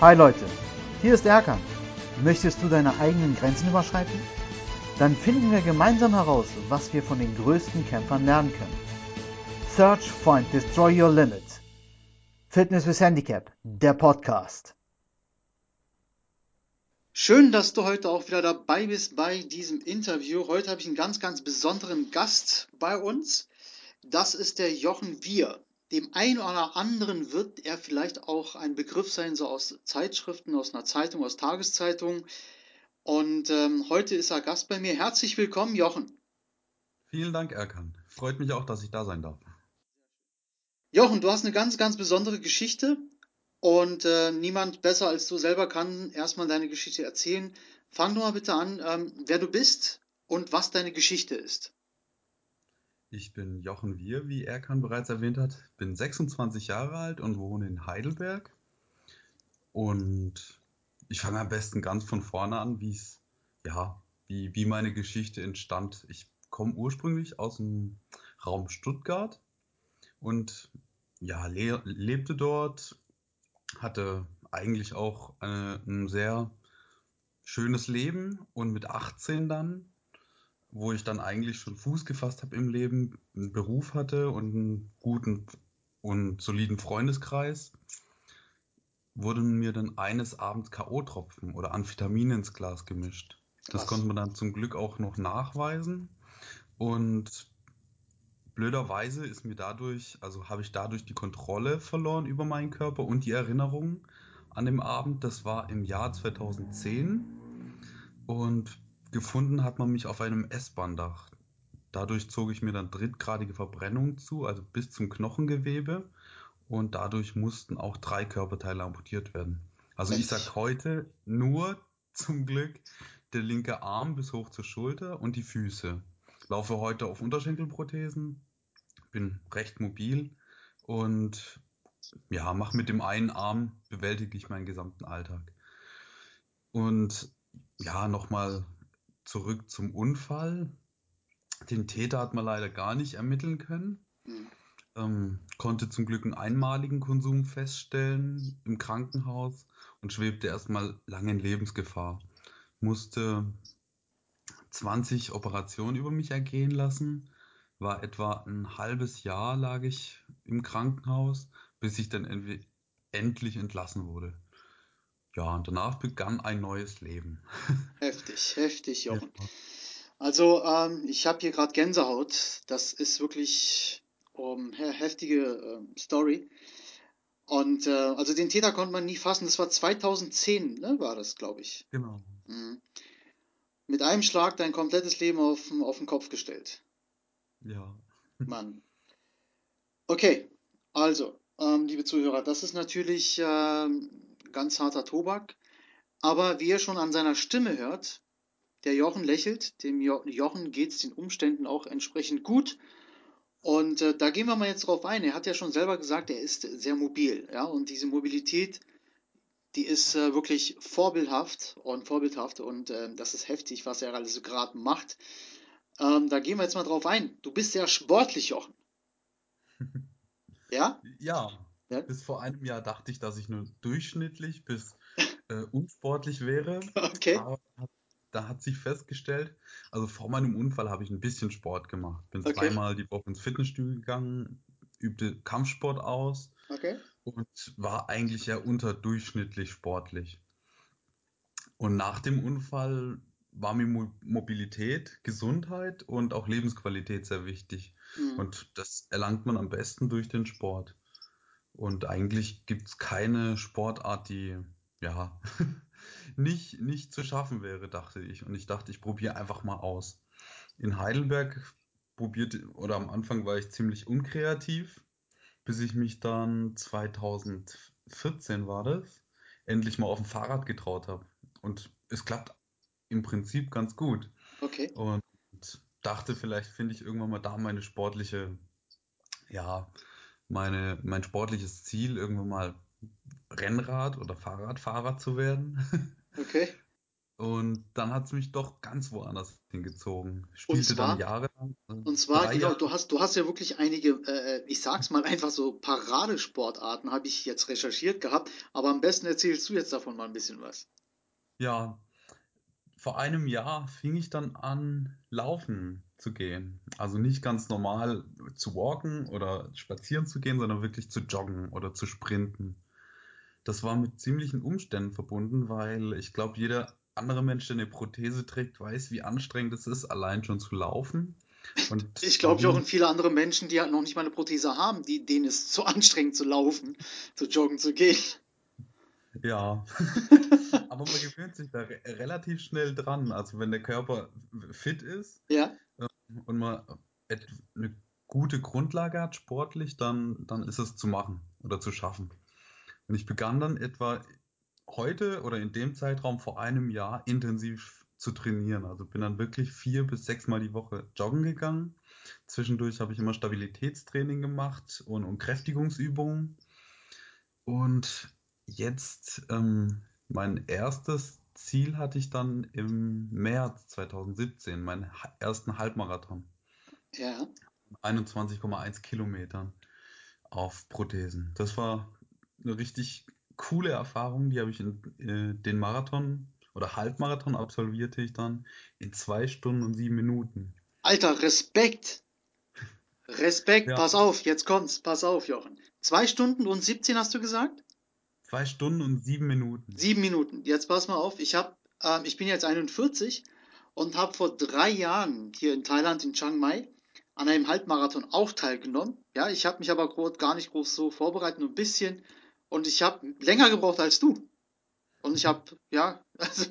Hi Leute, hier ist Erkan. Möchtest du deine eigenen Grenzen überschreiten? Dann finden wir gemeinsam heraus, was wir von den größten Kämpfern lernen können. Search, Find, Destroy Your Limit. Fitness with Handicap, der Podcast. Schön, dass du heute auch wieder dabei bist bei diesem Interview. Heute habe ich einen ganz, ganz besonderen Gast bei uns. Das ist der Jochen Wir. Dem einen oder anderen wird er vielleicht auch ein Begriff sein, so aus Zeitschriften, aus einer Zeitung, aus Tageszeitungen. Und ähm, heute ist er Gast bei mir. Herzlich willkommen, Jochen. Vielen Dank, Erkan. Freut mich auch, dass ich da sein darf. Jochen, du hast eine ganz, ganz besondere Geschichte und äh, niemand besser als du selber kann erstmal deine Geschichte erzählen. Fang doch mal bitte an, ähm, wer du bist und was deine Geschichte ist. Ich bin Jochen Wir, wie Erkan bereits erwähnt hat, bin 26 Jahre alt und wohne in Heidelberg. Und ich fange am besten ganz von vorne an, wie es, ja, wie, wie meine Geschichte entstand. Ich komme ursprünglich aus dem Raum Stuttgart und ja, le lebte dort, hatte eigentlich auch eine, ein sehr schönes Leben und mit 18 dann wo ich dann eigentlich schon Fuß gefasst habe im Leben, einen Beruf hatte und einen guten und soliden Freundeskreis, wurden mir dann eines Abends K.O.-Tropfen oder Amphetamine ins Glas gemischt. Das konnte man dann zum Glück auch noch nachweisen. Und blöderweise ist mir dadurch, also habe ich dadurch die Kontrolle verloren über meinen Körper und die Erinnerung an dem Abend. Das war im Jahr 2010. Und Gefunden hat man mich auf einem S-Bahn-Dach. Dadurch zog ich mir dann drittgradige Verbrennungen zu, also bis zum Knochengewebe. Und dadurch mussten auch drei Körperteile amputiert werden. Also ich sag heute nur zum Glück der linke Arm bis hoch zur Schulter und die Füße. Laufe heute auf Unterschenkelprothesen, bin recht mobil und ja, mach mit dem einen Arm bewältige ich meinen gesamten Alltag. Und ja, nochmal zurück zum Unfall. Den Täter hat man leider gar nicht ermitteln können. Mhm. Ähm, konnte zum Glück einen einmaligen Konsum feststellen im Krankenhaus und schwebte erstmal lange in Lebensgefahr. Musste 20 Operationen über mich ergehen lassen. War etwa ein halbes Jahr lag ich im Krankenhaus, bis ich dann endlich entlassen wurde. Ja, und danach begann ein neues Leben. Heftig, heftig, Jochen. Ja. Also, ähm, ich habe hier gerade Gänsehaut. Das ist wirklich um, heftige äh, Story. Und äh, also den Täter konnte man nie fassen. Das war 2010, ne, war das, glaube ich. Genau. Mhm. Mit einem Schlag dein komplettes Leben auf, auf den Kopf gestellt. Ja. Mann. Okay, also, ähm, liebe Zuhörer, das ist natürlich ähm, ganz harter Tobak. Aber wie ihr schon an seiner Stimme hört, der Jochen lächelt, dem jo Jochen geht es den Umständen auch entsprechend gut. Und äh, da gehen wir mal jetzt drauf ein. Er hat ja schon selber gesagt, er ist sehr mobil. Ja? Und diese Mobilität, die ist äh, wirklich vorbildhaft und vorbildhaft. Und äh, das ist heftig, was er alles gerade macht. Ähm, da gehen wir jetzt mal drauf ein. Du bist sehr sportlich, Jochen. ja? Ja, ja? Bis vor einem Jahr dachte ich, dass ich nur durchschnittlich bis äh, unsportlich wäre. Okay. Aber da hat sich festgestellt, also vor meinem Unfall habe ich ein bisschen Sport gemacht. Bin okay. zweimal die Woche ins Fitnessstudio gegangen, übte Kampfsport aus okay. und war eigentlich ja unterdurchschnittlich sportlich. Und nach dem Unfall war mir Mobilität, Gesundheit und auch Lebensqualität sehr wichtig. Mhm. Und das erlangt man am besten durch den Sport. Und eigentlich gibt es keine Sportart, die ja nicht, nicht zu schaffen wäre, dachte ich. Und ich dachte, ich probiere einfach mal aus. In Heidelberg probierte, oder am Anfang war ich ziemlich unkreativ, bis ich mich dann 2014 war das, endlich mal auf dem Fahrrad getraut habe. Und es klappt im Prinzip ganz gut. Okay. Und dachte, vielleicht finde ich irgendwann mal da meine sportliche, ja, meine, mein sportliches Ziel, irgendwann mal Rennrad- oder Fahrradfahrer zu werden. Okay. Und dann hat es mich doch ganz woanders hingezogen. Und Spielte dann zwar, jahrelang, äh, und zwar, genau, Jahre. du hast, du hast ja wirklich einige, äh, ich sag's mal einfach so, Paradesportarten habe ich jetzt recherchiert gehabt, aber am besten erzählst du jetzt davon mal ein bisschen was. Ja, vor einem Jahr fing ich dann an, laufen zu gehen. Also nicht ganz normal zu walken oder spazieren zu gehen, sondern wirklich zu joggen oder zu sprinten. Das war mit ziemlichen Umständen verbunden, weil ich glaube, jeder andere Mensch, der eine Prothese trägt, weiß, wie anstrengend es ist, allein schon zu laufen. Und Ich glaube, Jochen, ich, viele andere Menschen, die halt noch nicht mal eine Prothese haben, die, denen ist zu anstrengend zu laufen, zu joggen zu gehen. ja, aber man gewöhnt sich da re relativ schnell dran. Also wenn der Körper fit ist Ja, und man eine gute Grundlage hat sportlich, dann, dann ist es zu machen oder zu schaffen. Und ich begann dann etwa heute oder in dem Zeitraum vor einem Jahr intensiv zu trainieren. Also bin dann wirklich vier bis sechs Mal die Woche joggen gegangen. Zwischendurch habe ich immer Stabilitätstraining gemacht und, und Kräftigungsübungen. Und jetzt ähm, mein erstes Ziel hatte ich dann im März 2017, meinen ersten Halbmarathon. ja. 21,1 Kilometern auf Prothesen. Das war eine richtig coole Erfahrung. Die habe ich in äh, den Marathon oder Halbmarathon absolvierte ich dann in zwei Stunden und sieben Minuten. Alter, Respekt! Respekt, Ja, pass auf, jetzt kommt's, pass auf, Jochen. Zwei Stunden und 17 hast du gesagt? Zwei Stunden und sieben Minuten. Sieben Minuten. Jetzt pass mal auf, ich hab, ähm, ich bin jetzt 41 und habe vor drei Jahren hier in Thailand, in Chiang Mai, an einem Halbmarathon auch teilgenommen. Ja, ich habe mich aber gar nicht groß so vorbereitet, nur ein bisschen. Und ich habe länger gebraucht als du. Und ich habe, ja, also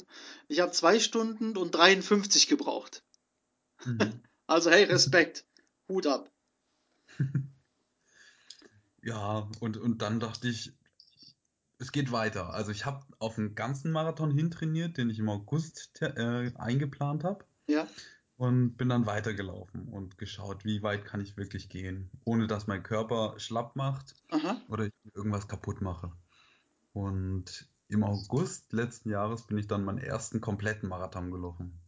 ich habe zwei Stunden und 53 gebraucht. Mhm. Also hey, Respekt. Hut ab. Ja, und, und dann dachte ich, es geht weiter. Also ich habe auf einen ganzen Marathon hintrainiert, den ich im August äh, eingeplant habe. Ja, Und bin dann weitergelaufen und geschaut, wie weit kann ich wirklich gehen, ohne dass mein Körper schlapp macht aha. oder ich irgendwas kaputt mache. Und im August letzten Jahres bin ich dann meinen ersten kompletten Marathon gelaufen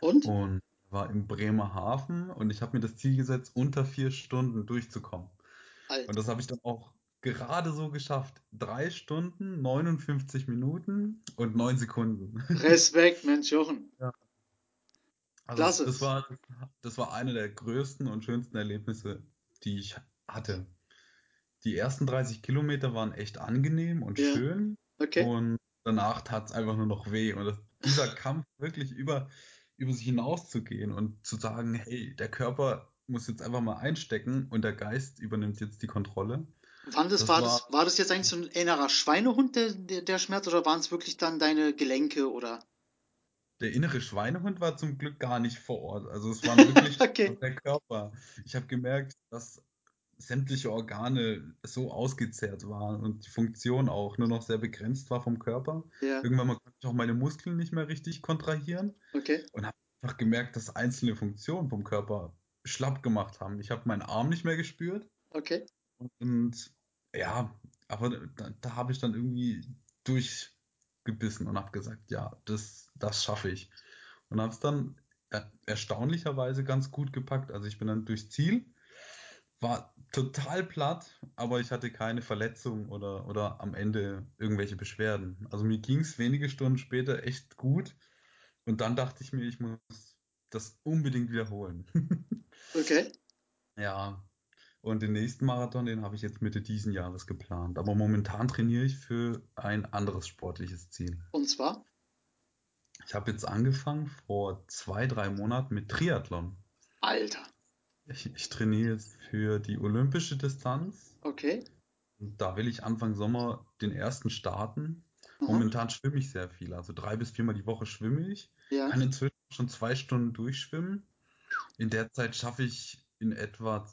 Und? und war im Bremerhaven und ich habe mir das Ziel gesetzt, unter vier Stunden durchzukommen. Und Alter. das habe ich dann auch gerade so geschafft. Drei Stunden, 59 Minuten und neun Sekunden. Respekt, Mensch, Jochen. Ja. Also Klasse. das war, das war eine der größten und schönsten Erlebnisse, die ich hatte. Die ersten 30 Kilometer waren echt angenehm und Ja, schön okay, und danach tat es einfach nur noch weh. Und das, dieser Kampf wirklich über, über sich hinauszugehen und zu sagen, hey, der Körper muss jetzt einfach mal einstecken und der Geist übernimmt jetzt die Kontrolle. Wann das, Das war war das, war das jetzt eigentlich so ein innerer Schweinehund, der, der, der Schmerz, oder waren es wirklich dann deine Gelenke oder? Der innere Schweinehund war zum Glück gar nicht vor Ort. Also es waren wirklich Okay, der Körper. Ich habe gemerkt, dass sämtliche Organe so ausgezehrt waren und die Funktion auch nur noch sehr begrenzt war vom Körper. ja, Irgendwann mal konnte ich auch meine Muskeln nicht mehr richtig kontrahieren okay, und habe einfach gemerkt, dass einzelne Funktionen vom Körper schlapp gemacht haben. Ich habe meinen Arm nicht mehr gespürt okay, und ja, aber da, da habe ich dann irgendwie durchgebissen und habe gesagt, ja, das, das schaffe ich. Und habe es dann er erstaunlicherweise ganz gut gepackt. Also ich bin dann durchs Ziel, war total platt, aber ich hatte keine Verletzung oder, oder am Ende irgendwelche Beschwerden. Also mir ging es wenige Stunden später echt gut. Und dann dachte ich mir, ich muss das unbedingt wiederholen. okay. Ja, und den nächsten Marathon, den habe ich jetzt Mitte diesen Jahres geplant. Aber momentan trainiere ich für ein anderes sportliches Ziel. Und zwar, Ich habe jetzt angefangen vor zwei, drei Monaten mit Triathlon. Alter, Ich, ich trainiere jetzt für die olympische Distanz. okay, Und da will ich Anfang Sommer den ersten starten. aha, Momentan schwimme ich sehr viel. Also drei bis viermal die Woche schwimme ich. ja, Kann inzwischen schon zwei Stunden durchschwimmen. In der Zeit schaffe ich in etwa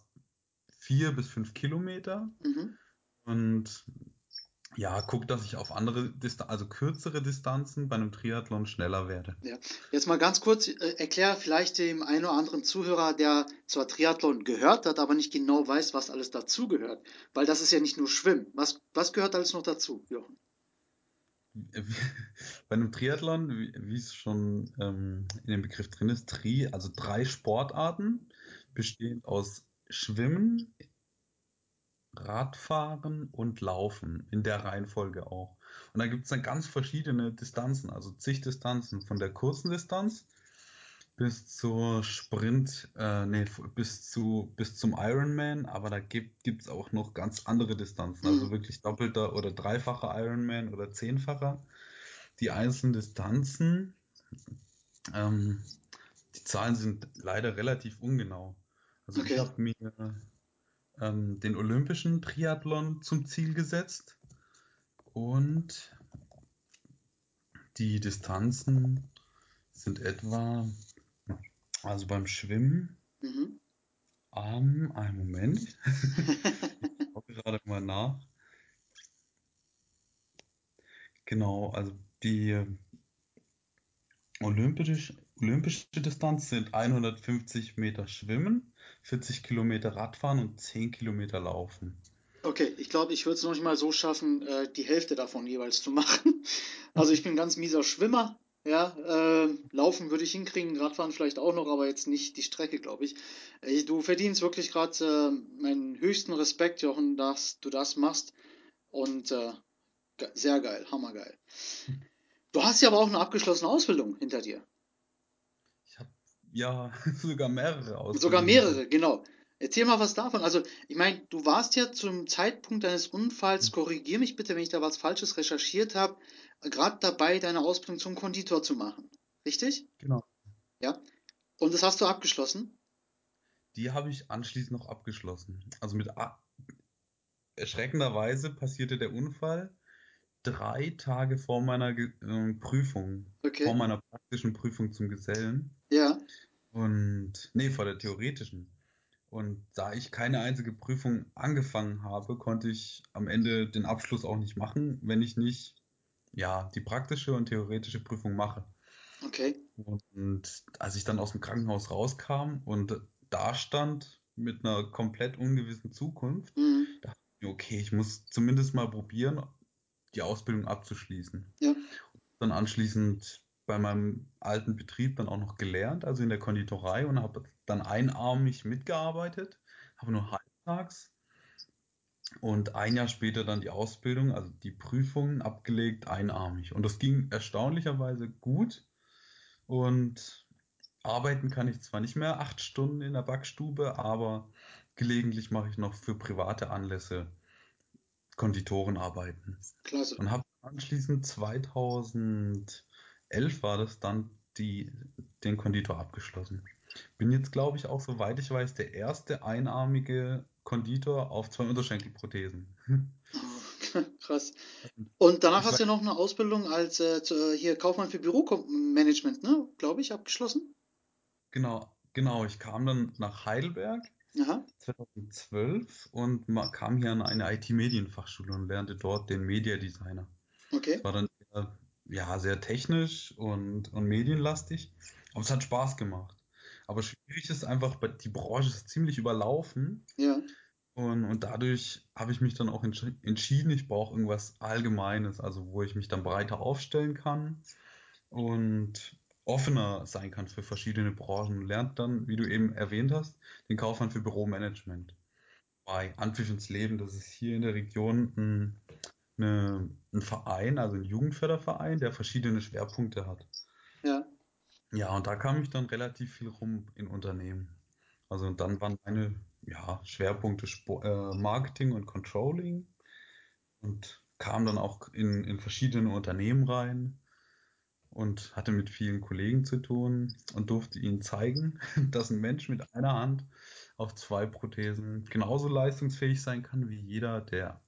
vier bis fünf Kilometer. mhm. Und ja, guck, dass ich auf andere Distan also kürzere Distanzen bei einem Triathlon schneller werde. Ja. Jetzt mal ganz kurz, äh, erklär vielleicht dem einen oder anderen Zuhörer, der zwar Triathlon gehört hat, aber nicht genau weiß, was alles dazugehört. Weil das ist ja nicht nur Schwimmen. Was, was gehört alles noch dazu, Jochen? bei einem Triathlon, wie, wie es schon ähm, in dem Begriff drin ist, Tri, also drei Sportarten, bestehend aus Schwimmen, Radfahren und Laufen, in der Reihenfolge auch. Und da gibt es dann ganz verschiedene Distanzen, also zig Distanzen, von der kurzen Distanz bis zur Sprint, äh, nee, bis zu bis zum Ironman, aber da gibt es auch noch ganz andere Distanzen, also Mhm. wirklich doppelter oder dreifacher Ironman oder zehnfacher. Die einzelnen Distanzen, ähm, die Zahlen sind leider relativ ungenau. Also ich Okay. habe mir ähm, den olympischen Triathlon zum Ziel gesetzt und die Distanzen sind etwa, also beim Schwimmen, Mhm. ähm, einen Moment, ich schaue gerade mal nach. Genau, also die olympische, olympische Distanz sind 150 Meter Schwimmen, 40 Kilometer Radfahren und 10 Kilometer Laufen. Okay, ich glaube, ich würde es noch nicht mal so schaffen, äh, die Hälfte davon jeweils zu machen. Also ich bin ein ganz mieser Schwimmer. Ja, ähm, laufen würde ich hinkriegen, Radfahren vielleicht auch noch, aber jetzt nicht die Strecke, glaube ich. Äh, du verdienst wirklich gerade äh, meinen höchsten Respekt, Jochen, dass du das machst. Und äh, sehr geil, hammergeil. Du hast ja aber auch eine abgeschlossene Ausbildung hinter dir. Ja sogar mehrere Sogar Ausbildungen hinter mir. mehrere, genau. Erzähl mal was davon. Also, ich meine, du warst ja zum Zeitpunkt deines Unfalls, korrigier mich bitte, wenn ich da was Falsches recherchiert habe, gerade dabei, deine Ausbildung zum Konditor zu machen. Richtig? Genau. Ja. Und das hast du abgeschlossen? Die habe ich anschließend noch abgeschlossen. Also mit a- erschreckenderweise passierte der Unfall drei Tage vor meiner Ge ähm, Prüfung, vor Okay. meiner praktischen Prüfung zum Gesellen. Ja. Und nee, vor der theoretischen. Und da ich keine einzige Prüfung angefangen habe, konnte ich am Ende den Abschluss auch nicht machen, wenn ich nicht, ja, die praktische und theoretische Prüfung mache. Okay. Und als ich dann aus dem Krankenhaus rauskam und da stand mit einer komplett ungewissen Zukunft, Mhm. dachte ich mir, okay, ich muss zumindest mal probieren, die Ausbildung abzuschließen. Ja. Dann anschließend bei meinem alten Betrieb dann auch noch gelernt, also in der Konditorei und habe dann einarmig mitgearbeitet, habe nur halbtags und ein Jahr später dann die Ausbildung, also die Prüfungen abgelegt, einarmig. Und das ging erstaunlicherweise gut und arbeiten kann ich zwar nicht mehr acht Stunden in der Backstube, aber gelegentlich mache ich noch für private Anlässe Konditorenarbeiten. Klasse. Und habe anschließend 2011 war das dann die, den Konditor abgeschlossen. Bin jetzt, glaube ich, auch, soweit ich weiß, der erste einarmige Konditor auf zwei Unterschenkelprothesen. Oh, krass. Und danach Ich hast du ja noch eine Ausbildung als äh, hier Kaufmann für Büromanagement, ne? Glaube ich, abgeschlossen. genau, genau, ich kam dann nach Heidelberg Aha. 2012 und kam hier an eine IT-Medienfachschule und lernte dort den Media Designer. Es Okay. war dann eher, ja, sehr technisch und, und medienlastig, aber es hat Spaß gemacht. Aber schwierig ist einfach, die Branche ist ziemlich überlaufen Ja. und, und dadurch habe ich mich dann auch entsch entschieden, ich brauche irgendwas Allgemeines, also wo ich mich dann breiter aufstellen kann und offener sein kann für verschiedene Branchen. Lernt dann, wie du eben erwähnt hast, den Kaufmann für Büromanagement. Bei Anpfiff ins Leben, das ist hier in der Region ein, eine, ein Verein, also ein Jugendförderverein, der verschiedene Schwerpunkte hat. Ja. Ja, und da kam ich dann relativ viel rum in Unternehmen. Also und dann waren meine ja, Schwerpunkte Spo äh, Marketing und Controlling und kam dann auch in, in verschiedene Unternehmen rein und hatte mit vielen Kollegen zu tun und durfte ihnen zeigen, dass ein Mensch mit einer Hand auf zwei Prothesen genauso leistungsfähig sein kann wie jeder, der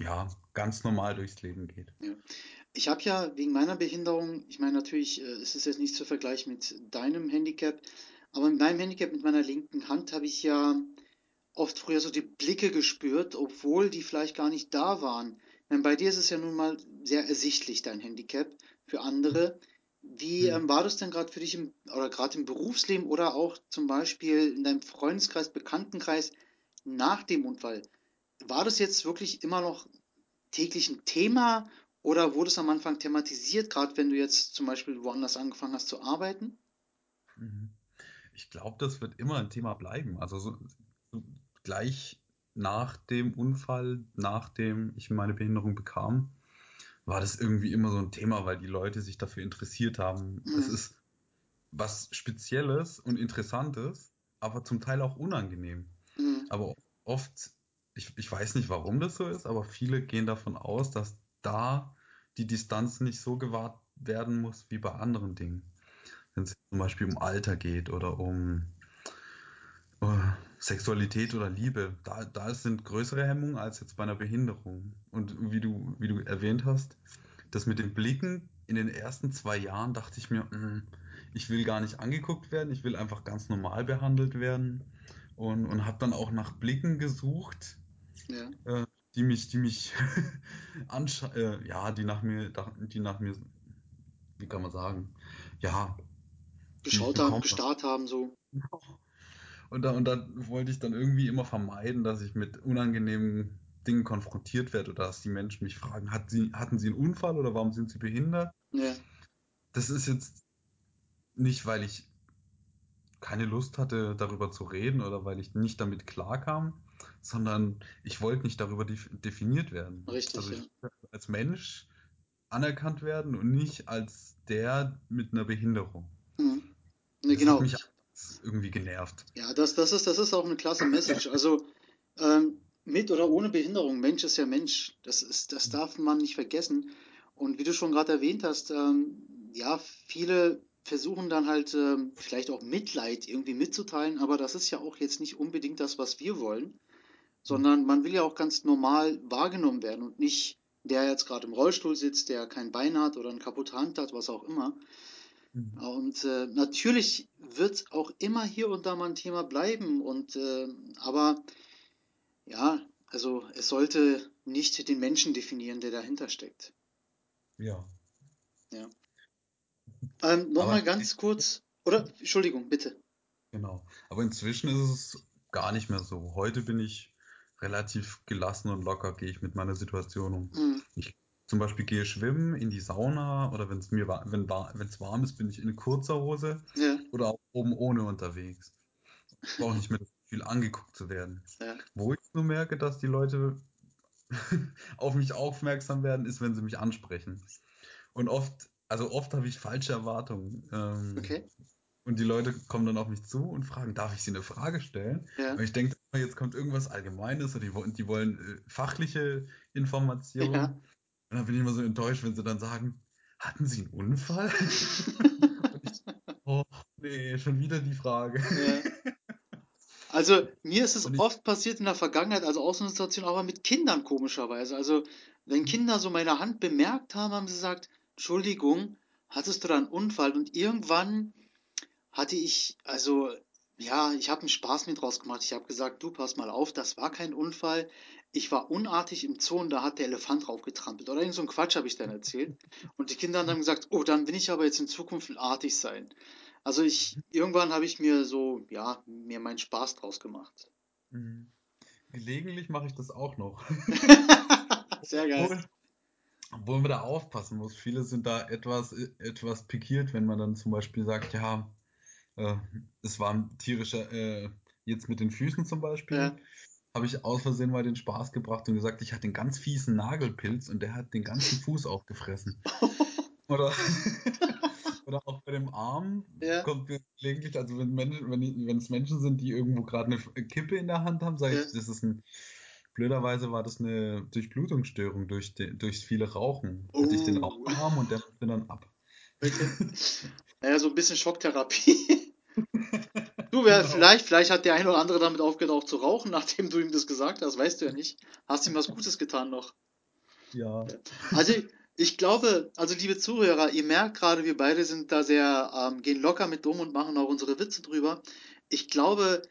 ja ganz normal durchs Leben geht. Ja. Ich habe ja wegen meiner Behinderung, ich meine natürlich, äh, es ist jetzt nicht zu vergleichen mit deinem Handicap, aber mit meinem Handicap mit meiner linken Hand habe ich ja oft früher so die Blicke gespürt, obwohl die vielleicht gar nicht da waren. Meine, bei dir ist es ja nun mal sehr ersichtlich, dein Handicap. Für andere, wie Hm. ähm, war das denn gerade für dich im, oder gerade im Berufsleben oder auch zum Beispiel in deinem Freundeskreis, Bekanntenkreis nach dem Unfall? War das jetzt wirklich immer noch täglich ein Thema Oder wurde es am Anfang thematisiert, gerade wenn du jetzt zum Beispiel woanders angefangen hast zu arbeiten? Mhm. Ich glaube, das wird immer ein Thema bleiben. Also so, so gleich nach dem Unfall, nachdem ich meine Behinderung bekam, war das irgendwie immer so ein Thema, weil die Leute sich dafür interessiert haben. Es Mhm. ist was Spezielles und Interessantes, aber zum Teil auch unangenehm. Mhm. Aber oft, ich, ich weiß nicht, warum das so ist, aber viele gehen davon aus, dass da die Distanz nicht so gewahrt werden muss wie bei anderen Dingen. Wenn es zum Beispiel um Alter geht oder um äh, Sexualität oder Liebe, da, da sind größere Hemmungen als jetzt bei einer Behinderung. Und wie du, wie du erwähnt hast, das mit den Blicken in den ersten zwei Jahren dachte ich mir, "Mm, ich will gar nicht angeguckt werden, ich will einfach ganz normal behandelt werden und, und habe dann auch nach Blicken gesucht, Ja. äh, die mich, die mich anscha äh, ja, die nach mir, die nach mir, wie kann man sagen, ja, Geschaut haben, gestarrt haben, so. Und da, und da wollte ich dann irgendwie immer vermeiden, dass ich mit unangenehmen Dingen konfrontiert werde oder dass die Menschen mich fragen, hat sie, hatten sie einen Unfall oder warum sind sie behindert? Ja. Das ist jetzt nicht, weil ich keine Lust hatte, darüber zu reden oder weil ich nicht damit klarkam, sondern ich wollte nicht darüber def definiert werden. Richtig, Also ja. ich wollte als Mensch anerkannt werden und nicht als der mit einer Behinderung. Mhm. Ne, Das hat genau. mich irgendwie genervt. Ja, das, das ist, das ist auch eine klasse Message. Also ähm, mit oder ohne Behinderung, Mensch ist ja Mensch. Das ist, das darf man nicht vergessen. Und wie du schon gerade erwähnt hast, ähm, ja, viele versuchen dann halt ähm, vielleicht auch Mitleid irgendwie mitzuteilen, aber das ist ja auch jetzt nicht unbedingt das, was wir wollen, sondern man will ja auch ganz normal wahrgenommen werden und nicht der jetzt gerade im Rollstuhl sitzt, der kein Bein hat oder eine kaputte Hand hat, was auch immer. Mhm. Und äh, natürlich wird auch immer hier und da mal ein Thema bleiben. Und äh, aber ja, also es sollte nicht den Menschen definieren, der dahinter steckt. Ja. Ja. Ähm, nochmal ganz kurz, oder Entschuldigung, bitte. genau. Aber inzwischen ist es gar nicht mehr so. Heute bin ich relativ gelassen und locker, gehe ich mit meiner Situation um. Hm, Ich zum Beispiel gehe schwimmen in die Sauna oder wenn es mir wenn es warm ist, bin ich in kurzer Hose ja, oder auch oben ohne unterwegs. Ich brauche nicht mehr das Gefühl, angeguckt zu werden. ja, Wo ich nur merke, dass die Leute auf mich aufmerksam werden, ist, wenn sie mich ansprechen. Und oft, also oft habe ich falsche Erwartungen. Ähm, okay, und die Leute kommen dann auf mich zu und fragen, darf ich sie eine Frage stellen? ja, Und ich denke, jetzt kommt irgendwas Allgemeines und die, wollen- die wollen äh, fachliche Informationen. ja. Und dann bin ich immer so enttäuscht, wenn sie dann sagen, hatten Sie einen Unfall? Ich, oh, nee, schon wieder die Frage. Ja. Also mir ist es oft passiert in der Vergangenheit, also auch so eine Situation, aber mit Kindern komischerweise. Also wenn Kinder so meine Hand bemerkt haben, haben sie gesagt, Entschuldigung, hattest du da einen Unfall? Und irgendwann hatte ich, also ja, ich habe einen Spaß mit draus gemacht. Ich habe gesagt, du pass mal auf, das war kein Unfall. Ich war unartig im Zoo und da hat der Elefant drauf getrampelt. Oder irgend so ein Quatsch habe ich dann erzählt. Und die Kinder haben dann gesagt, oh, dann will ich aber jetzt in Zukunft artig sein. Also ich, irgendwann habe ich mir so, ja, mir meinen Spaß draus gemacht. Mhm. gelegentlich mache ich das auch noch. Sehr geil. Obwohl, obwohl man da aufpassen muss. Viele sind da etwas, etwas pikiert, wenn man dann zum Beispiel sagt, ja, äh, es war ein tierischer, äh, jetzt mit den Füßen zum Beispiel, Ja. habe ich aus Versehen mal den Spaß gebracht und gesagt, ich hatte einen ganz fiesen Nagelpilz und der hat den ganzen Fuß aufgefressen. Oder, oder auch bei dem Arm Ja, kommt mir gelegentlich, also wenn Menschen, wenn, wenn es Menschen sind, die irgendwo gerade eine Kippe in der Hand haben, sage ja. ich, das ist ein, blöderweise war das eine Durchblutungsstörung durch den, durchs viele Rauchen. Hatte ich den Oh, Raucharm und der musste dann ab. okay. Naja, so ein bisschen Schocktherapie. Du, wer, Genau. vielleicht, vielleicht hat der ein oder andere damit aufgehört, auch zu rauchen, nachdem du ihm das gesagt hast, weißt du ja nicht. Hast ihm was Gutes getan noch. Ja. Also ich glaube, also liebe Zuhörer, ihr merkt gerade, wir beide sind da sehr, ähm, gehen locker mit um und machen auch unsere Witze drüber. Ich glaube,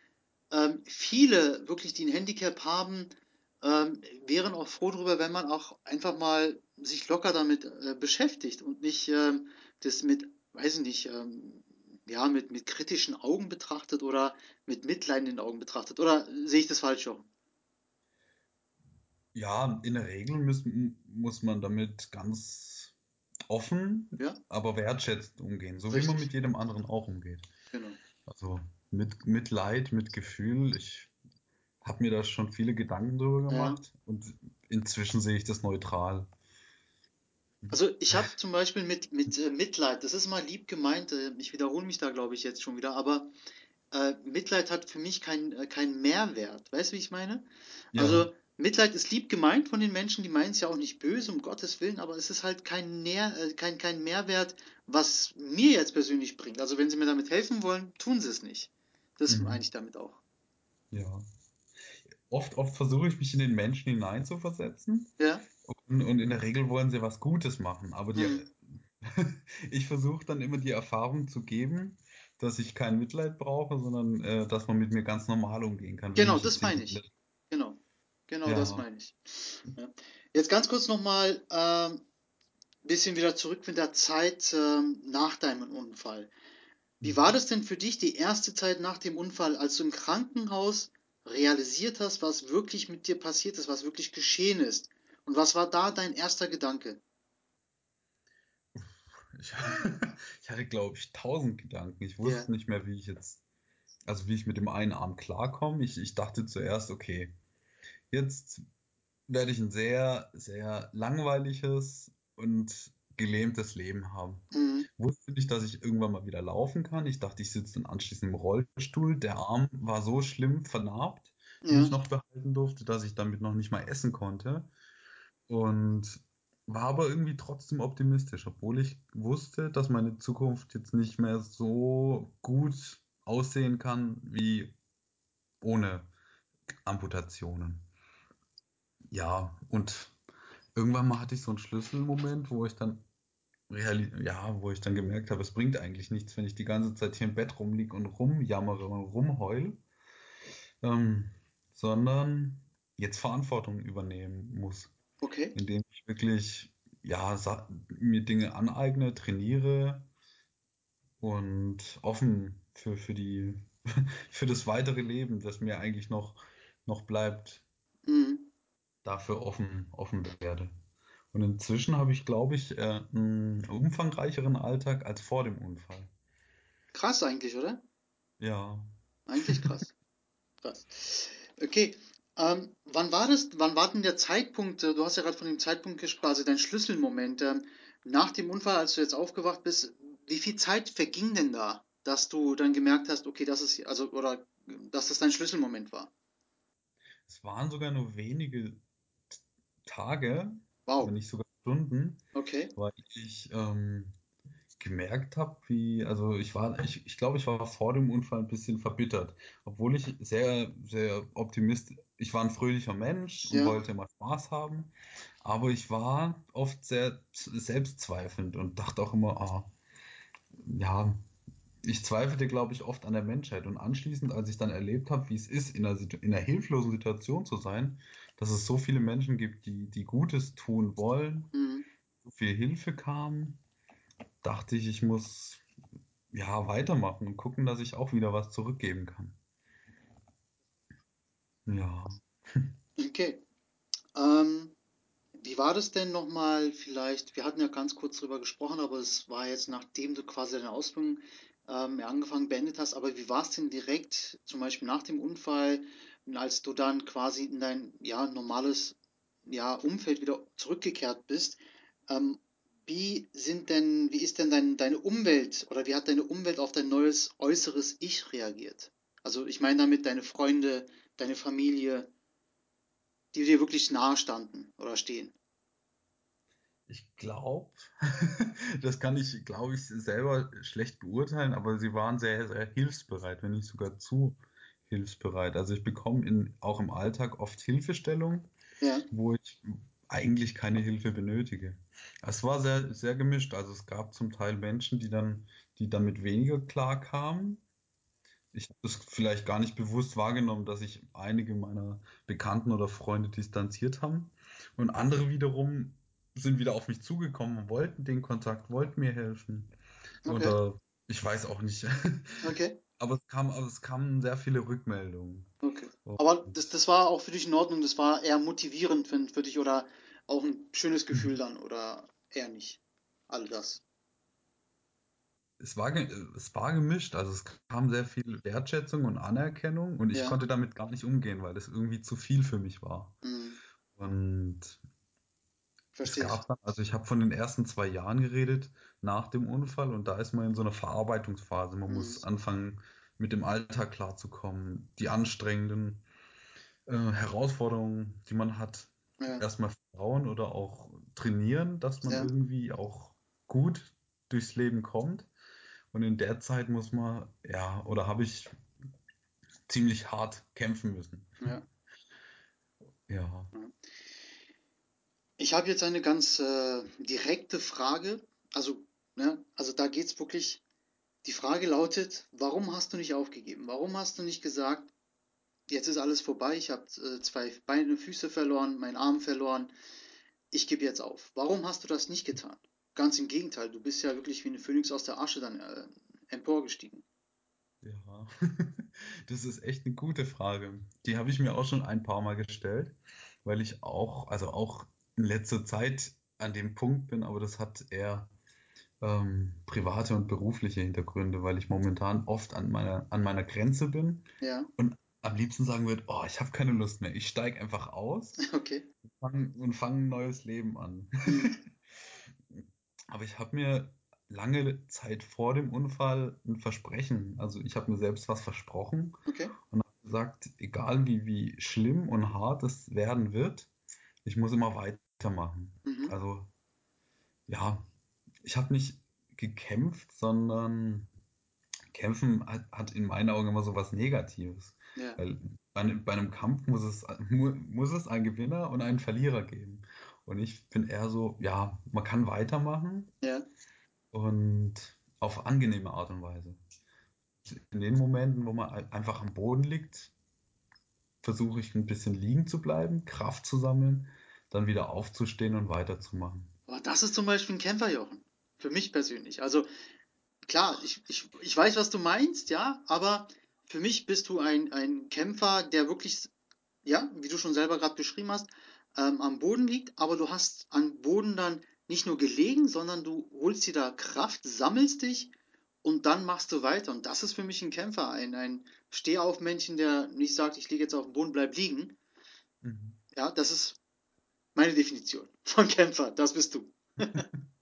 ähm, viele wirklich, die ein Handicap haben, ähm, wären auch froh darüber, wenn man auch einfach mal sich locker damit äh, beschäftigt und nicht ähm, das mit, weiß ich nicht, ähm, ja, mit, mit kritischen Augen betrachtet oder mit Mitleid in den Augen betrachtet. Oder sehe ich das falsch, Jochen? Ja, in der Regel muss, muss man damit ganz offen, Ja, aber wertschätzend umgehen, so wie man richtig. mit jedem anderen auch umgeht. Genau. Also mit Mitleid, mit Gefühl. Ich habe mir da schon viele Gedanken drüber Ja. gemacht und inzwischen sehe ich das neutral. Also ich habe zum Beispiel mit, mit äh, Mitleid, das ist mal lieb gemeint, äh, ich wiederhole mich da, glaube ich, jetzt schon wieder, aber äh, Mitleid hat für mich keinen äh, keinen Mehrwert. Weißt du, wie ich meine? Ja, Also Mitleid ist lieb gemeint von den Menschen, die meinen es ja auch nicht böse, um Gottes Willen, aber es ist halt kein, Nähr, äh, kein, kein Mehrwert, was mir jetzt persönlich bringt. Also wenn sie mir damit helfen wollen, tun sie es nicht. Das meine mhm. ich damit auch. Ja. Oft, oft versuche ich mich in den Menschen hineinzuversetzen Ja? Und, und in der Regel wollen sie was Gutes machen, aber die, Mhm. ich versuche dann immer die Erfahrung zu geben, dass ich kein Mitleid brauche, sondern äh, dass man mit mir ganz normal umgehen kann, Genau, das meine ich. Genau. Genau das Ja. meine ich. Ja. Jetzt ganz kurz nochmal ähm, bisschen wieder zurück mit der Zeit ähm, nach deinem Unfall. Wie war Mhm. das denn für dich die erste Zeit nach dem Unfall, als du im Krankenhaus realisiert hast, was wirklich mit dir passiert ist, was wirklich geschehen ist? Und was war da dein erster Gedanke? Ich, ich hatte, glaube ich, tausend Gedanken. Ich wusste nicht mehr, wie ich jetzt, also wie ich mit dem einen Arm klarkomme. Ich, ich dachte zuerst, okay, jetzt werde ich ein sehr, sehr langweiliges und gelähmtes Leben haben. mhm. Wusste nicht, dass ich irgendwann mal wieder laufen kann. Ich dachte, ich sitze dann anschließend im Rollstuhl. Der Arm war so schlimm vernarbt, den ja, ich noch behalten durfte, dass ich damit noch nicht mal essen konnte. Und war aber irgendwie trotzdem optimistisch, obwohl ich wusste, dass meine Zukunft jetzt nicht mehr so gut aussehen kann wie ohne Amputationen. Ja, und irgendwann mal hatte ich so einen Schlüsselmoment, wo ich dann ja, wo ich dann gemerkt habe, es bringt eigentlich nichts, wenn ich die ganze Zeit hier im Bett rumliege und rumjammere und rumheule, ähm, sondern jetzt Verantwortung übernehmen muss, okay. indem ich wirklich ja, mir Dinge aneigne, trainiere und offen für, für die für das weitere Leben, das mir eigentlich noch, noch bleibt, Mhm. dafür offen, offen werde. Und inzwischen habe ich, glaube ich, äh, einen umfangreicheren Alltag als vor dem Unfall. Krass eigentlich, oder? Ja. Eigentlich krass. Krass. Okay. Ähm, wann war das, wann war denn der Zeitpunkt, äh, du hast ja gerade von dem Zeitpunkt gesprochen, also dein Schlüsselmoment, ähm, nach dem Unfall, als du jetzt aufgewacht bist, wie viel Zeit verging denn da, dass du dann gemerkt hast, okay, das ist, also, oder, dass das dein Schlüsselmoment war? Es waren sogar nur wenige Tage, wenn Wow. nicht sogar Stunden, Okay. weil ich ähm, gemerkt habe, wie, also ich war, ich, ich glaube, ich war vor dem Unfall ein bisschen verbittert, obwohl ich sehr, sehr optimist, ich war ein fröhlicher Mensch und Ja. wollte immer Spaß haben, aber ich war oft sehr selbstzweifelnd und dachte auch immer, ah, ja, ich zweifelte, glaube ich, oft an der Menschheit. Und anschließend, als ich dann erlebt habe, wie es ist, in einer, in einer hilflosen Situation zu sein, dass es so viele Menschen gibt, die, die Gutes tun wollen, Mhm. so viel Hilfe kam, dachte ich, ich muss ja weitermachen und gucken, dass ich auch wieder was zurückgeben kann. Ja. Okay. Ähm, wie war das denn nochmal vielleicht? Wir hatten ja ganz kurz drüber gesprochen, aber es war jetzt, nachdem du quasi deine Ausbildung ähm, angefangen, beendet hast. Aber wie war es denn direkt, zum Beispiel nach dem Unfall, als du dann quasi in dein ja, normales ja, Umfeld wieder zurückgekehrt bist? Ähm, wie sind denn, wie ist denn dein, deine Umwelt oder wie hat deine Umwelt auf dein neues äußeres Ich reagiert? Also ich meine damit deine Freunde, deine Familie, die dir wirklich nahe standen oder stehen. Ich glaube, das kann ich, glaube ich, selber schlecht beurteilen, aber sie waren sehr, sehr hilfsbereit, wenn nicht sogar zu hilfsbereit. Also ich bekomme in, auch im Alltag oft Hilfestellung, Ja, wo ich eigentlich keine Hilfe benötige. Es war sehr, sehr gemischt. Also es gab zum Teil Menschen, die dann, die damit weniger klar kamen. Ich habe das vielleicht gar nicht bewusst wahrgenommen, dass sich einige meiner Bekannten oder Freunde distanziert haben. Und andere wiederum sind wieder auf mich zugekommen, wollten den Kontakt, wollten mir helfen. okay, Oder ich weiß auch nicht. okay. Aber es, kam, aber es kamen sehr viele Rückmeldungen. Okay. Und Aber das, das war auch für dich in Ordnung, das war eher motivierend für, für dich oder auch ein schönes Gefühl dann oder eher nicht? All das. es war, es war gemischt, also es kam sehr viel Wertschätzung und Anerkennung und ich Ja. konnte damit gar nicht umgehen, weil das irgendwie zu viel für mich war. Hm, Und es verstehe ich. gab dann, also ich habe von den ersten zwei Jahren geredet nach dem Unfall und da ist man in so einer Verarbeitungsphase. Man muss Mhm. anfangen, mit dem Alltag klarzukommen, die anstrengenden äh, Herausforderungen, die man hat, Ja, erstmal vertrauen oder auch trainieren, dass man ja, irgendwie auch gut durchs Leben kommt. Und in der Zeit muss man, ja, oder habe ich ziemlich hart kämpfen müssen. ja. Ja. Ich habe jetzt eine ganz äh, direkte Frage. Also, ne, also da geht es wirklich. Die Frage lautet, warum hast du nicht aufgegeben? Warum hast du nicht gesagt, jetzt ist alles vorbei, ich habe äh, zwei Beine, Füße verloren, meinen Arm verloren, ich gebe jetzt auf. Warum hast du das nicht getan? Ganz im Gegenteil, du bist ja wirklich wie eine Phönix aus der Asche dann äh, emporgestiegen. Ja, das ist echt eine gute Frage. Die habe ich mir auch schon ein paar Mal gestellt, weil ich auch, also auch in letzter Zeit an dem Punkt bin, aber das hat eher ähm, private und berufliche Hintergründe, weil ich momentan oft an meiner, an meiner Grenze bin Ja, und am liebsten sagen würde, oh, ich habe keine Lust mehr. Ich steige einfach aus okay. fang, und fange ein neues Leben an. Hm, Aber ich habe mir lange Zeit vor dem Unfall ein Versprechen, also ich habe mir selbst was versprochen okay. und habe gesagt, egal wie, wie schlimm und hart es werden wird, ich muss immer weitermachen. Mhm. Also ja, ich habe nicht gekämpft, sondern Kämpfen hat, hat in meinen Augen immer so was Negatives. Ja, Weil bei, einem- bei einem Kampf muss es, mu- muss es einen Gewinner und einen Verlierer geben. Und ich bin eher so, ja, man kann weitermachen ja, und auf angenehme Art und Weise. In den Momenten, wo man ein- einfach am Boden liegt, versuche ich ein bisschen liegen zu bleiben, Kraft zu sammeln, dann wieder aufzustehen und weiterzumachen. Aber das ist zum Beispiel ein Kämpferjochen. Für mich persönlich. Also klar, ich, ich, ich weiß, was du meinst, ja, aber für mich bist du ein, ein Kämpfer, der wirklich, ja, wie du schon selber gerade beschrieben hast, ähm, am Boden liegt, aber du hast am Boden dann nicht nur gelegen, sondern du holst dir da Kraft, sammelst dich und dann machst du weiter. Und das ist für mich ein Kämpfer, ein, ein Stehaufmännchen, der nicht sagt, ich liege jetzt auf dem Boden, bleib liegen. Mhm. Ja, das ist meine Definition von Kämpfer. Das bist du.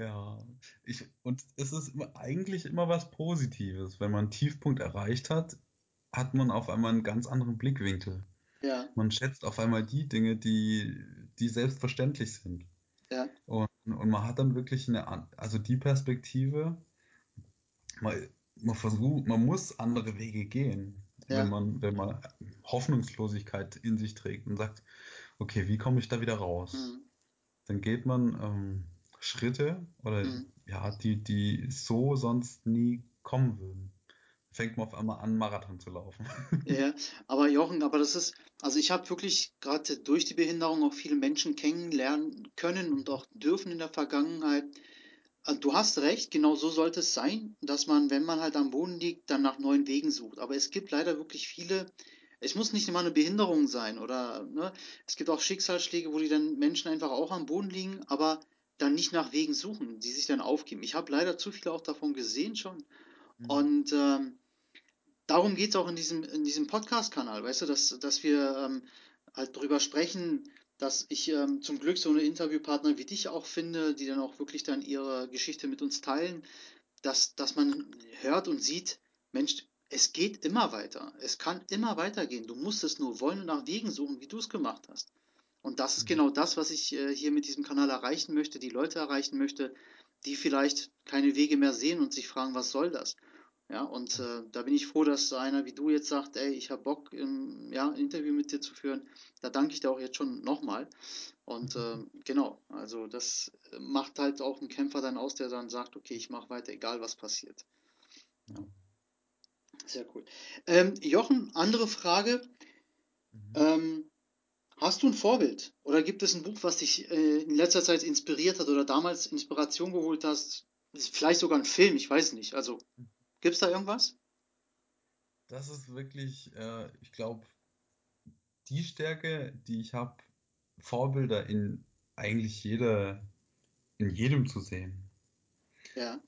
Ja, ich, und es ist immer, eigentlich immer was Positives. Wenn man einen Tiefpunkt erreicht hat, hat man auf einmal einen ganz anderen Blickwinkel. Ja, Man schätzt auf einmal die Dinge, die, die selbstverständlich sind. ja, Und, und man hat dann wirklich eine, also die Perspektive, man, man versucht, man muss andere Wege gehen, wenn ja. man, wenn man Hoffnungslosigkeit in sich trägt und sagt, okay, wie komme ich da wieder raus? Mhm. Dann geht man ähm, Schritte oder Mhm. ja, die, die so sonst nie kommen würden. Fängt man auf einmal an, Marathon zu laufen. Ja, aber Jochen, aber das ist, also ich habe wirklich gerade durch die Behinderung auch viele Menschen kennenlernen können und auch dürfen in der Vergangenheit. Äh, Du hast recht, genau so sollte es sein, dass man, wenn man halt am Boden liegt, dann nach neuen Wegen sucht. Aber es gibt leider wirklich viele, es muss nicht immer eine Behinderung sein oder, ne, es gibt auch Schicksalsschläge, wo die dann Menschen einfach auch am Boden liegen, aber dann nicht nach Wegen suchen, die sich dann aufgeben. Ich habe leider zu viele auch davon gesehen schon. Mhm. Und ähm, darum geht es auch in diesem, in diesem Podcast-Kanal, weißt du, dass, dass wir ähm, halt drüber sprechen, dass ich ähm, zum Glück so eine Interviewpartner wie dich auch finde, die dann auch wirklich dann ihre Geschichte mit uns teilen, dass, dass man hört und sieht, Mensch, es geht immer weiter. Es kann immer weitergehen. Du musst es nur wollen und nach Wegen suchen, wie du es gemacht hast. Und das ist Mhm. genau das, was ich äh, hier mit diesem Kanal erreichen möchte, die Leute erreichen möchte, die vielleicht keine Wege mehr sehen und sich fragen, was soll das? Ja, und äh, da bin ich froh, dass einer wie du jetzt sagt, ey, ich habe Bock, ähm, ja, ein Interview mit dir zu führen. Da danke ich dir auch jetzt schon nochmal. Und äh, genau, also das macht halt auch einen Kämpfer dann aus, der dann sagt, okay, ich mache weiter, egal was passiert. Ja. Sehr cool. Ähm, Jochen, andere Frage. Mhm. Ähm, hast du ein Vorbild? Oder gibt es ein Buch, was dich äh, in letzter Zeit inspiriert hat oder damals Inspiration geholt hast? Vielleicht sogar ein Film, ich weiß nicht. Also, gibt es da irgendwas? das ist wirklich, äh, ich glaube, die Stärke, die ich habe, Vorbilder in eigentlich jeder, in jedem zu sehen. Ja.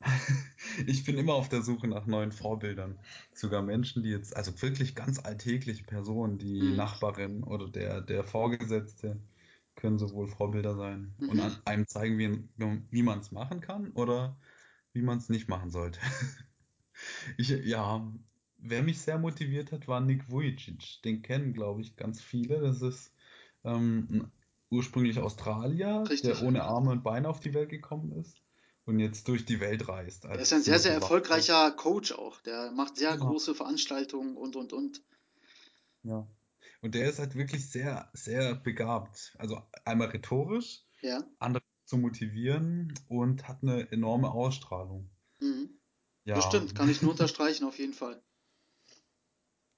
Ich bin immer auf der Suche nach neuen Vorbildern. Sogar Menschen, die jetzt, also wirklich ganz alltägliche Personen, die Mhm. Nachbarin oder der, der Vorgesetzte, können sowohl Vorbilder sein und Mhm. an einem zeigen, wie, wie man es machen kann oder wie man es nicht machen sollte. Ich, ja, wer mich sehr motiviert hat, war Nick Vujicic. Den kennen, glaube ich, ganz viele. Das ist ähm, ursprünglich Australier, Richtig. der ohne Arme und Beine auf die Welt gekommen ist und jetzt durch die Welt reist. Er ist ein sehr, sehr erfolgreicher Coach auch. Der macht sehr Genau. große Veranstaltungen und, und, und. Ja. Und der ist halt wirklich sehr, sehr begabt. Also einmal rhetorisch, Ja. andere zu motivieren und hat eine enorme Ausstrahlung. Mhm. Ja, Das stimmt, kann ich nur unterstreichen, auf jeden Fall.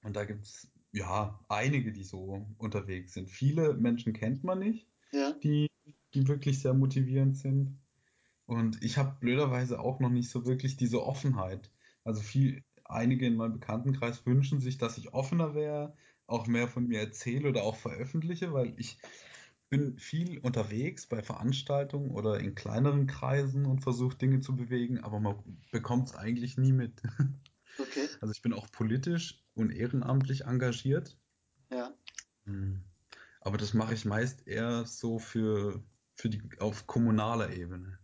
und da gibt es ja einige, die so unterwegs sind. Viele Menschen kennt man nicht, Ja. die, die wirklich sehr motivierend sind. Und ich habe blöderweise auch noch nicht so wirklich diese Offenheit. Also viel, einige in meinem Bekanntenkreis wünschen sich, dass ich offener wäre, auch mehr von mir erzähle oder auch veröffentliche, weil ich bin viel unterwegs bei Veranstaltungen oder in kleineren Kreisen und versuche Dinge zu bewegen, aber man bekommt es eigentlich nie mit. Okay. Also ich bin auch politisch und ehrenamtlich engagiert, Ja. Hm. aber das mache ich meist eher so für, für die, auf kommunaler Ebene.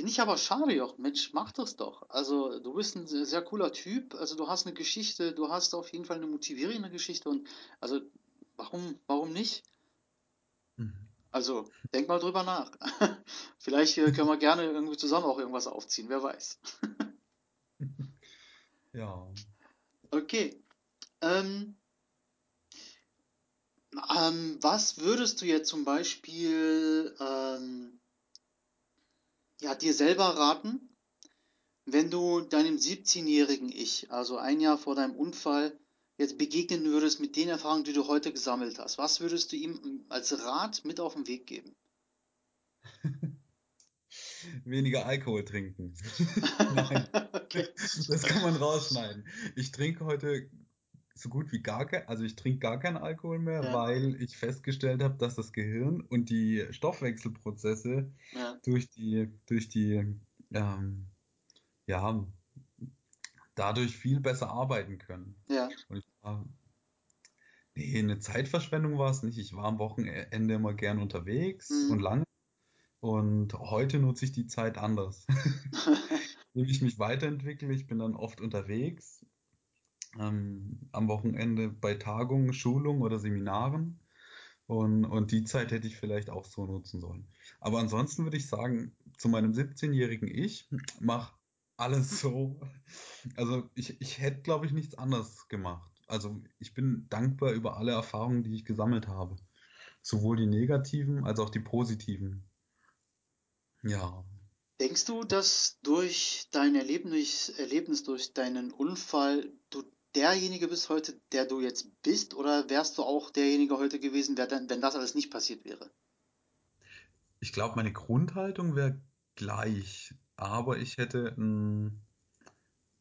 Finde ich aber schade, Joch. Mensch, mach das doch. Also, du bist ein sehr, sehr cooler Typ. Also, du hast eine Geschichte, du hast auf jeden Fall eine motivierende Geschichte und also, warum, warum nicht? Mhm. Also, denk mal drüber nach. Vielleicht äh, können wir gerne irgendwie zusammen auch irgendwas aufziehen, wer weiß. Ja. Okay. Ähm, ähm, was würdest du jetzt zum Beispiel ähm, ja, dir selber raten, wenn du deinem 17-jährigen Ich, also ein Jahr vor deinem Unfall, jetzt begegnen würdest mit den Erfahrungen, die du heute gesammelt hast? Was würdest du ihm als Rat mit auf den Weg geben? Weniger Alkohol trinken. Nein, Okay. das kann man rausschneiden. Ich trinke heute so gut wie gar kein, also ich trinke gar keinen Alkohol mehr, Ja. weil ich festgestellt habe, dass das Gehirn und die Stoffwechselprozesse Ja, durch die, durch die, ähm, ja, dadurch viel besser arbeiten können. ja, Und ich war, nee, eine Zeitverschwendung war es nicht. Ich war am Wochenende immer gern unterwegs Mhm. und lange. Und heute nutze ich die Zeit anders. Indem ich mich weiterentwickle, ich bin dann oft unterwegs, ähm, am Wochenende bei Tagungen, Schulungen oder Seminaren. Und, und die Zeit hätte ich vielleicht auch so nutzen sollen. Aber ansonsten würde ich sagen, zu meinem 17-jährigen Ich, mach alles so. Also ich, ich hätte, glaube ich, nichts anderes gemacht. Also ich bin dankbar über alle Erfahrungen, die ich gesammelt habe. Sowohl die negativen als auch die positiven. Ja. Denkst du, dass durch dein Erlebnis, Erlebnis, durch deinen Unfall, du derjenige bist heute, der du jetzt bist, oder wärst du auch derjenige heute gewesen, wenn das alles nicht passiert wäre? Ich glaube, meine Grundhaltung wäre gleich, aber ich hätte einen,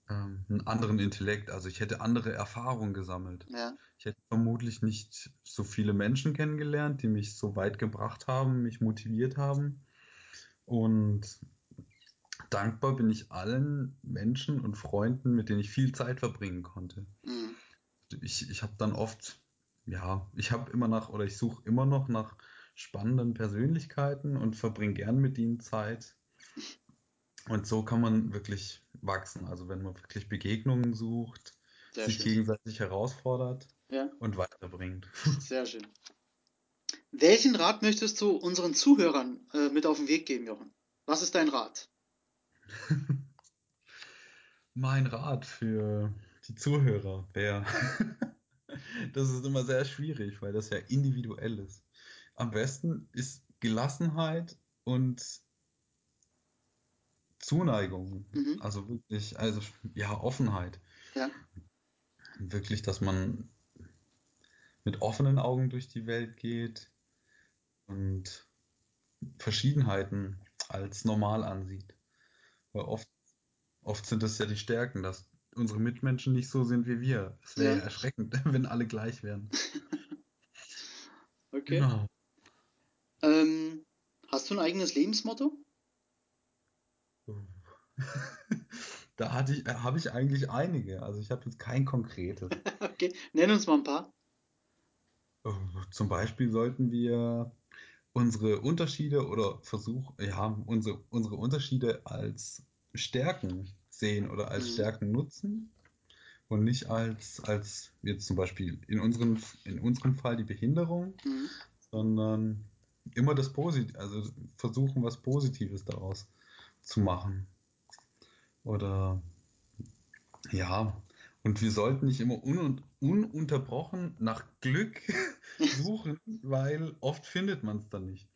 ähm, einen anderen Intellekt, also ich hätte andere Erfahrungen gesammelt. Ja, Ich hätte vermutlich nicht so viele Menschen kennengelernt, die mich so weit gebracht haben, mich motiviert haben. Und dankbar bin ich allen Menschen und Freunden, mit denen ich viel Zeit verbringen konnte. mhm. Ich, ich habe dann oft, ja, ich habe immer nach oder ich suche immer noch nach spannenden Persönlichkeiten und verbringe gern mit ihnen Zeit. Und so kann man wirklich wachsen. Also wenn man wirklich Begegnungen sucht, Sehr sich schön. gegenseitig herausfordert Ja, und weiterbringt. sehr schön. Welchen Rat möchtest du unseren Zuhörern äh, mit auf den Weg geben, Jochen? Was ist dein Rat? Mein Rat für die Zuhörer wäre, das ist immer sehr schwierig, weil das ja individuell ist. Am besten ist Gelassenheit und Zuneigung. Mhm. Also wirklich, also ja, Offenheit. Ja, Wirklich, dass man mit offenen Augen durch die Welt geht und Verschiedenheiten als normal ansieht. Weil oft, oft sind es ja die Stärken, dass unsere Mitmenschen nicht so sind wie wir. Es wäre Ja. erschreckend, wenn alle gleich wären. Okay. Genau. Ähm, hast du ein eigenes Lebensmotto? Da hatte ich, habe ich eigentlich einige. Also ich habe jetzt kein konkretes. Okay, nenn uns mal ein paar. Äh, Zum Beispiel sollten wir unsere Unterschiede oder versuchen, ja, unsere, unsere Unterschiede als Stärken sehen oder als Mhm. Stärken nutzen und nicht als, als jetzt zum Beispiel in unseren, in unserem Fall die Behinderung, Mhm. sondern immer das Positive, also versuchen, was Positives daraus zu machen. Oder ja, und wir sollten nicht immer un ununterbrochen nach Glück suchen, weil oft findet man es dann nicht.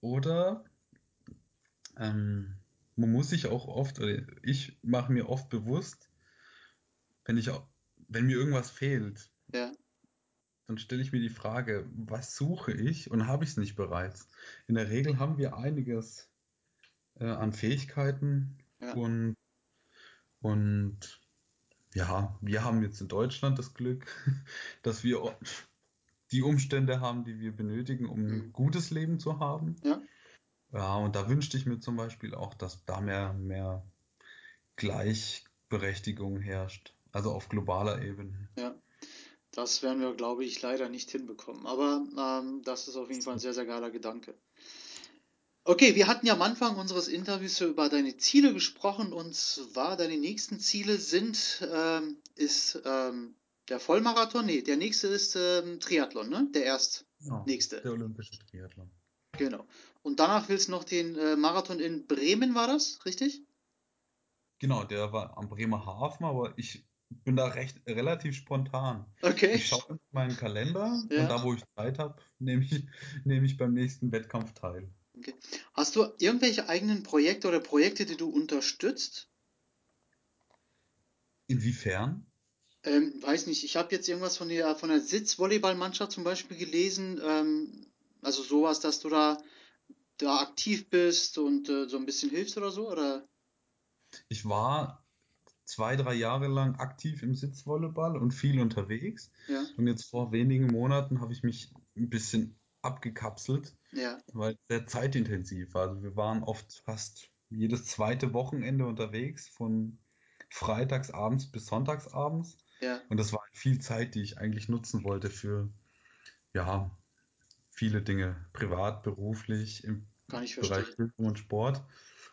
Oder ähm, man muss sich auch oft, oder ich mache mir oft bewusst, wenn ich, wenn mir irgendwas fehlt, Ja, dann stelle ich mir die Frage, was suche ich und habe ich es nicht bereits? In der Regel haben wir einiges äh, an Fähigkeiten Ja. und, und ja, wir haben jetzt in Deutschland das Glück, dass wir die Umstände haben, die wir benötigen, um ein Mhm. gutes Leben zu haben. ja, Ja, und da wünschte ich mir zum Beispiel auch, dass da mehr, mehr Gleichberechtigung herrscht, also auf globaler Ebene. ja. Das werden wir, glaube ich, leider nicht hinbekommen. Aber ähm, das ist auf jeden Fall ein sehr, sehr geiler Gedanke. Okay, wir hatten ja am Anfang unseres Interviews über deine Ziele gesprochen und zwar deine nächsten Ziele sind, ähm, ist ähm, der Vollmarathon, nee, der nächste ist ähm, Triathlon, ne? Der erst Ja, nächste. der olympische Triathlon. Genau. Und danach willst du noch den äh, Marathon in Bremen, war das, richtig? Genau, der war am Bremerhaven, aber ich bin da recht relativ spontan. Okay. Ich schaue in meinen Kalender Ja. und da, wo ich Zeit habe, nehme ich, nehme ich beim nächsten Wettkampf teil. Hast du irgendwelche eigenen Projekte oder Projekte, die du unterstützt? Inwiefern? Ähm, weiß nicht, ich habe jetzt irgendwas von der, von der Sitzvolleyballmannschaft zum Beispiel gelesen. Ähm, also sowas, dass du da, da aktiv bist und äh, so ein bisschen hilfst oder so, oder? Ich war zwei, drei Jahre lang aktiv im Sitzvolleyball und viel unterwegs. Ja, Und jetzt vor wenigen Monaten habe ich mich ein bisschen abgekapselt, ja, weil es sehr zeitintensiv war. Also wir waren oft fast jedes zweite Wochenende unterwegs, von freitagsabends bis sonntagsabends. ja, Und das war viel Zeit, die ich eigentlich nutzen wollte für, ja, viele Dinge, privat, beruflich, im Bereich. Bildung und Sport.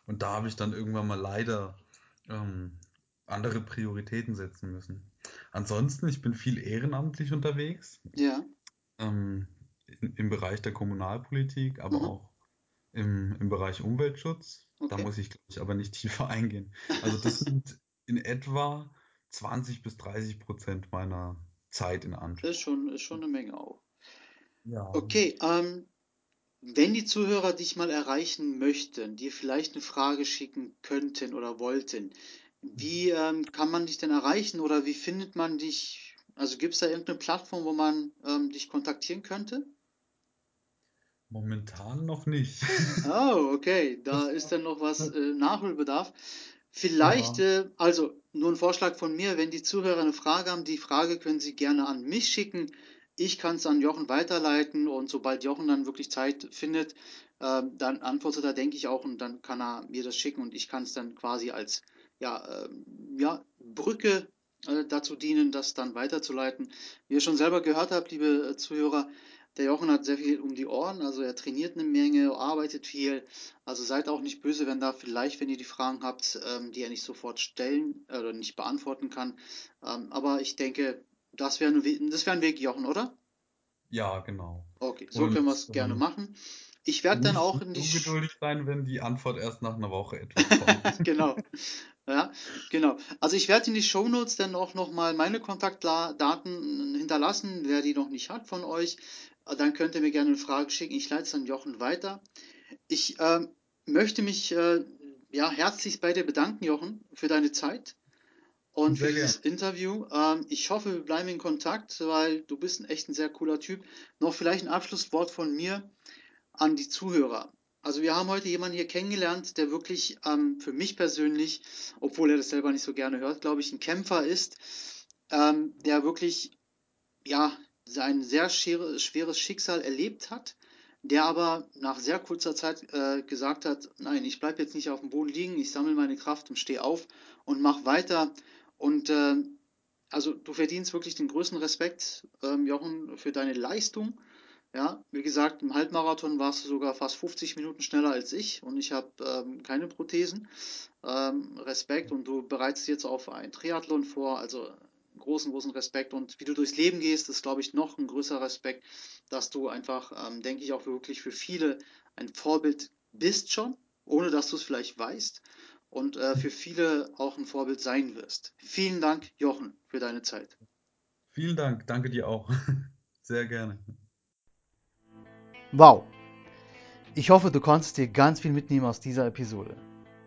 Und da habe ich dann irgendwann mal leider ähm, andere Prioritäten setzen müssen. Ansonsten, ich bin viel ehrenamtlich unterwegs, Ja, ähm, im Bereich der Kommunalpolitik, aber Mhm. auch im, im Bereich Umweltschutz. Da Okay. muss ich, glaube ich, aber nicht tiefer eingehen. Also das sind in etwa 20 bis 30 Prozent meiner Zeit in das Anspruch. ist schon, ist schon eine Menge auch. Ja. Okay, ähm, wenn die Zuhörer dich mal erreichen möchten, dir vielleicht eine Frage schicken könnten oder wollten, wie ähm, kann man dich denn erreichen oder wie findet man dich? Also gibt es da irgendeine Plattform, wo man ähm, dich kontaktieren könnte? Momentan noch nicht. Oh, okay, da ist dann noch was äh, Nachholbedarf. Vielleicht, Ja. äh, also nur ein Vorschlag von mir, wenn die Zuhörer eine Frage haben, die Frage können sie gerne an mich schicken. Ich kann es an Jochen weiterleiten und sobald Jochen dann wirklich Zeit findet, ähm, dann antwortet er, denke ich auch, und dann kann er mir das schicken und ich kann es dann quasi als ja, ähm, ja, Brücke äh, dazu dienen, das dann weiterzuleiten. Wie ihr schon selber gehört habt, liebe äh, Zuhörer, der Jochen hat sehr viel um die Ohren, also er trainiert eine Menge, arbeitet viel. Also seid auch nicht böse, wenn da vielleicht, wenn ihr die Fragen habt, ähm, die er nicht sofort stellen äh, oder nicht beantworten kann. Ähm, aber ich denke, das wäre das wär ein Weg, Jochen, oder? Ja, genau. Okay, so Und können wir es gerne ähm, machen. Ich werde dann auch in die ungeduldig sein, wenn die Antwort erst nach einer Woche etwa kommt. genau. Ja, genau. Also ich werde in die Shownotes dann auch nochmal meine Kontaktdaten hinterlassen, wer die noch nicht hat von euch. Äh, Dann könnt ihr mir gerne eine Frage schicken. Ich leite es an Jochen weiter. Ich ähm, möchte mich äh, ja, herzlichst bei dir bedanken, Jochen, für deine Zeit und für Sehr dieses Interview. Ähm, ich hoffe, wir bleiben in Kontakt, weil du bist ein echt ein sehr cooler Typ. Noch vielleicht ein Abschlusswort von mir an die Zuhörer. Also wir haben heute jemanden hier kennengelernt, der wirklich ähm, für mich persönlich, obwohl er das selber nicht so gerne hört, glaube ich, ein Kämpfer ist, ähm, der wirklich ja sein sehr schweres Schicksal erlebt hat, der aber nach sehr kurzer Zeit äh, gesagt hat, nein, ich bleibe jetzt nicht auf dem Boden liegen, ich sammle meine Kraft und stehe auf und mache weiter. Und äh, also du verdienst wirklich den größten Respekt, ähm, Jochen, für deine Leistung. Ja, wie gesagt, im Halbmarathon warst du sogar fast 50 Minuten schneller als ich und ich habe ähm, keine Prothesen. Ähm, Respekt und du bereitest jetzt auf ein Triathlon vor, also großen, großen Respekt. Und wie du durchs Leben gehst, ist, glaube ich, noch ein größerer Respekt, dass du einfach, ähm, denke ich, auch wirklich für viele ein Vorbild bist schon, ohne dass du es vielleicht weißt. Und äh, für viele auch ein Vorbild sein wirst. Vielen Dank, Jochen, für deine Zeit. Vielen Dank, danke dir auch. Sehr gerne. Wow. Ich hoffe, du konntest dir ganz viel mitnehmen aus dieser Episode.